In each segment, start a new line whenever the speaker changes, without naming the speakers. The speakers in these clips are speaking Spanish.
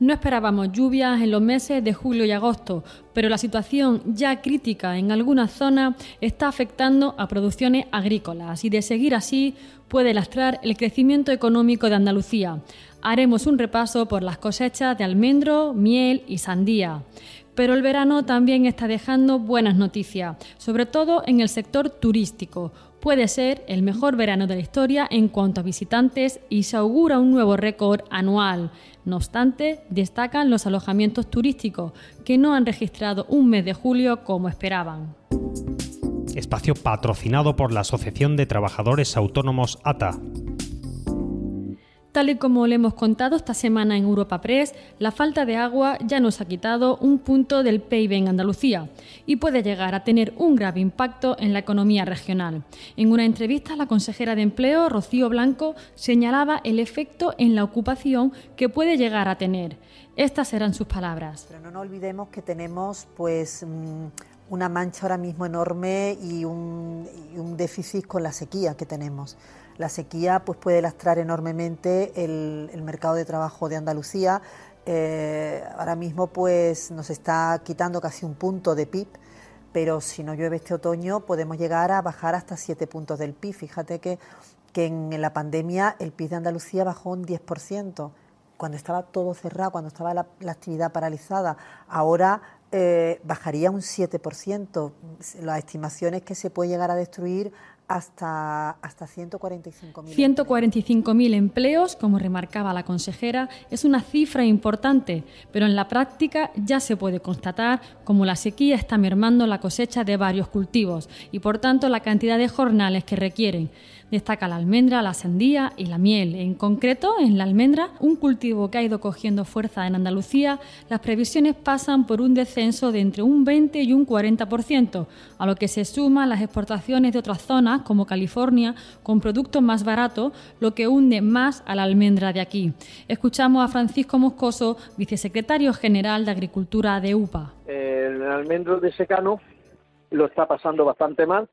No esperábamos lluvias en los meses de julio y agosto, pero la situación ya crítica en algunas zonas está afectando a producciones agrícolas y de seguir así puede lastrar el crecimiento económico de Andalucía. Haremos un repaso por las cosechas de almendro, miel y sandía. Pero el verano también está dejando buenas noticias, sobre todo en el sector turístico. Puede ser el mejor verano de la historia en cuanto a visitantes y se augura un nuevo récord anual. No obstante, destacan los alojamientos turísticos, que no han registrado un mes de julio como esperaban.
Espacio patrocinado por la Asociación de Trabajadores Autónomos ATA.
Tal y como le hemos contado esta semana en Europa Press, la falta de agua ya nos ha quitado un punto del PIB en Andalucía y puede llegar a tener un grave impacto en la economía regional. En una entrevista, la consejera de Empleo, Rocío Blanco, señalaba el efecto en la ocupación que puede llegar a tener. Estas eran sus palabras.
Pero no nos olvidemos que tenemos pues mm, una mancha ahora mismo enorme y un, y un déficit con la sequía que tenemos. La sequía pues, puede lastrar enormemente el, mercado de trabajo de Andalucía. Eh, ahora mismo pues, nos está quitando casi un punto de PIB, pero si no llueve este otoño podemos llegar a bajar hasta siete puntos del PIB. Fíjate que, que en, la pandemia el PIB de Andalucía bajó un 10%, cuando estaba todo cerrado, cuando estaba la, actividad paralizada. Ahora eh, bajaría un 7%. Las estimaciones que se puede llegar a destruir hasta, hasta 145.000.
145.000 empleos, como remarcaba la consejera, es una cifra importante, pero en la práctica ya se puede constatar como la sequía está mermando la cosecha de varios cultivos y por tanto la cantidad de jornales que requieren. Destaca la almendra, la sandía y la miel. En concreto, en la almendra, un cultivo que ha ido cogiendo fuerza en Andalucía, las previsiones pasan por un descenso de entre un 20 y un 40%, a lo que se suman las exportaciones de otras zonas, como California, con productos más baratos, lo que hunde más a la almendra de aquí. Escuchamos a Francisco Moscoso, vicesecretario general de Agricultura de UPA.
El almendro de secano lo está pasando bastante mal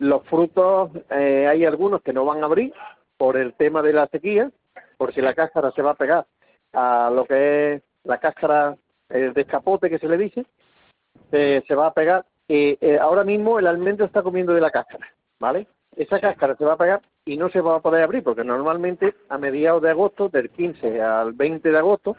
los frutos, eh, hay algunos que no van a abrir por el tema de la sequía, porque la cáscara se va a pegar a lo que es la cáscara de escapote que se le dice, eh, se va a pegar. y eh, ahora mismo el almendro está comiendo de la cáscara, ¿vale? Esa cáscara se va a pegar y no se va a poder abrir, porque normalmente a mediados de agosto, del 15 al 20 de agosto,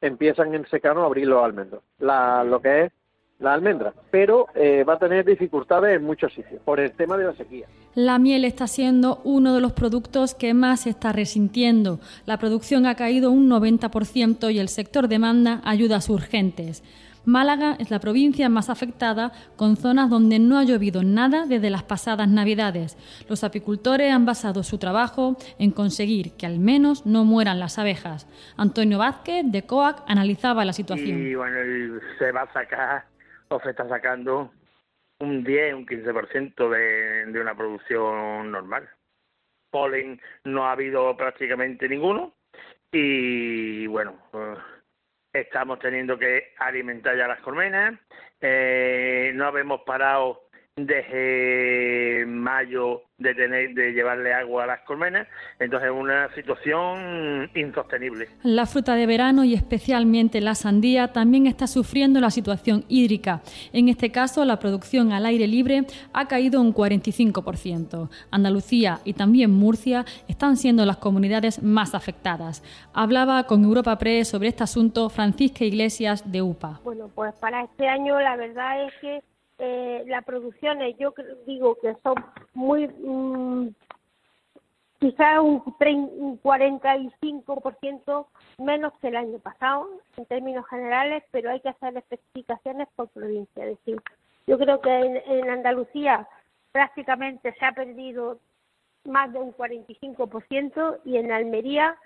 empiezan en secano a abrir los almendros. La, lo que es la almendra, pero eh, va a tener dificultades en muchos sitios por el tema de la sequía.
La miel está siendo uno de los productos que más se está resintiendo. La producción ha caído un 90% y el sector demanda ayudas urgentes. Málaga es la provincia más afectada, con zonas donde no ha llovido nada desde las pasadas Navidades. Los apicultores han basado su trabajo en conseguir que al menos no mueran las abejas. Antonio Vázquez, de COAC, analizaba la situación.
Y bueno, se va a sacar se está sacando un 10, un 15% de, de una producción normal. Polen no ha habido prácticamente ninguno y bueno, pues, estamos teniendo que alimentar ya las colmenas, eh, no habemos parado desde mayo de tener de llevarle agua a las colmenas, entonces es una situación insostenible.
La fruta de verano y especialmente la sandía también está sufriendo la situación hídrica. En este caso, la producción al aire libre ha caído un 45%. Andalucía y también Murcia están siendo las comunidades más afectadas. Hablaba con Europa Press sobre este asunto Francisca Iglesias de UPA.
Bueno, pues para este año la verdad es que eh, las producciones yo digo que son muy mm, quizá un, un 45% menos que el año pasado en términos generales, pero hay que hacer especificaciones por provincia. Es decir, yo creo que en, en Andalucía prácticamente se ha perdido más de un 45% y en Almería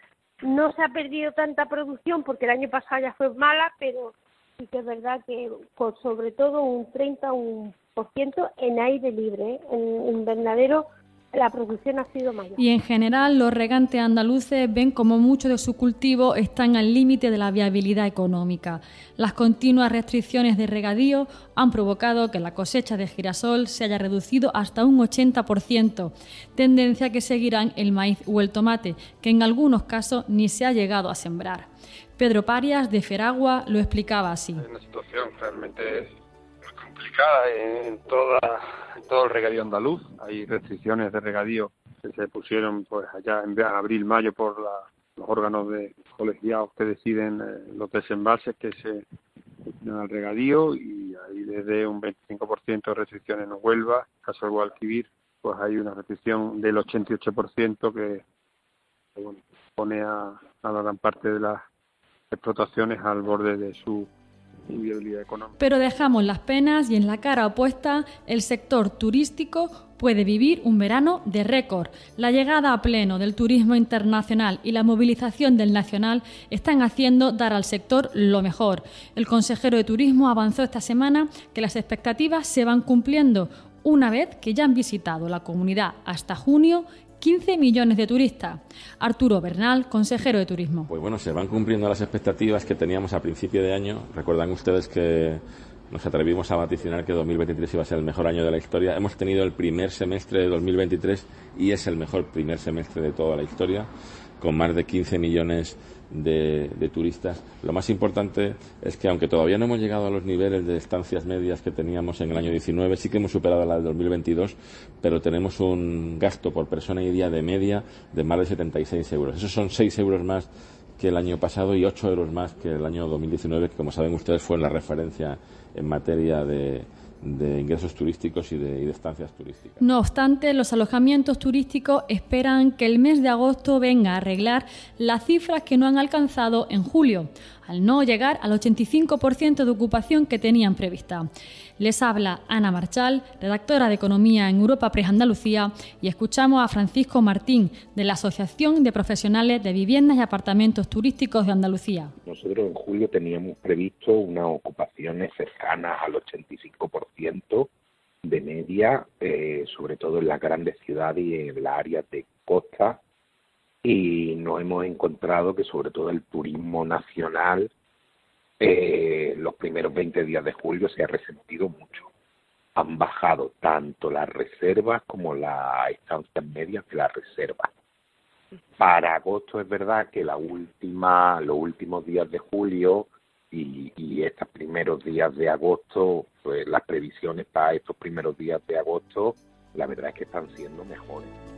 no se ha perdido tanta producción porque el año pasado ya fue mala, pero sí que es verdad que sobre todo un 30 un por ciento en aire libre. En invernadero la producción ha sido mayor.
Y en general los regantes andaluces ven como muchos de sus cultivos están al límite de la viabilidad económica. Las continuas restricciones de regadío han provocado que la cosecha de girasol se haya reducido hasta un 80%, tendencia que seguirán el maíz o el tomate, que en algunos casos ni se ha llegado a sembrar. Pedro Parias de Feragua lo explicaba así.
Es una situación realmente complicada en toda todo el regadío andaluz. Hay restricciones de regadío que se pusieron pues allá en abril, mayo por los órganos de colegiados que deciden eh, los desembalses que se destinan al regadío y hay desde un 25% de restricciones en Huelva, caso del Guadalquivir, pues hay una restricción del 88% que, bueno, pone a, a la gran parte de las explotaciones al borde de su
pero dejamos las penas y en la cara opuesta el sector turístico puede vivir un verano de récord. La llegada a pleno del turismo internacional y la movilización del nacional están haciendo dar al sector lo mejor. El consejero de Turismo avanzó esta semana que las expectativas se van cumpliendo una vez que ya han visitado la comunidad hasta junio 15 millones de turistas. Arturo Bernal, consejero de Turismo.
Pues bueno, se van cumpliendo las expectativas que teníamos a principio de año. Recuerdan ustedes que nos atrevimos a vaticinar que 2023 iba a ser el mejor año de la historia. Hemos tenido el primer semestre de 2023 y es el mejor primer semestre de toda la historia, con más de 15 millones de, turistas. Lo más importante es que, aunque todavía no hemos llegado a los niveles de estancias medias que teníamos en el año 19, sí que hemos superado la del 2022, pero tenemos un gasto por persona y día de media de más de 76 euros. Esos son 6 euros más que el año pasado y 8 euros más que el año 2019, que como saben ustedes fue la referencia en materia de, de ingresos turísticos y de, estancias turísticas.
No obstante, los alojamientos turísticos esperan que el mes de agosto venga a arreglar las cifras que no han alcanzado en julio, al no llegar al 85% de ocupación que tenían prevista. Les habla Ana Marchal, redactora de Economía en Europa Press Andalucía, y escuchamos a Francisco Martín, de la Asociación de Profesionales de Viviendas y Apartamentos Turísticos de Andalucía.
Nosotros en julio teníamos previsto unas ocupaciones cercanas al 85% de media, eh, sobre todo en las grandes ciudades y en las áreas de costa, y nos hemos encontrado que sobre todo el turismo nacional eh, los primeros 20 días de julio se ha resentido mucho. Han bajado tanto las reservas como las estancias medias de las reservas. Para agosto es verdad que la última, los últimos días de julio y, y estos primeros días de agosto, pues las previsiones para estos primeros días de agosto, la verdad es que están siendo mejores.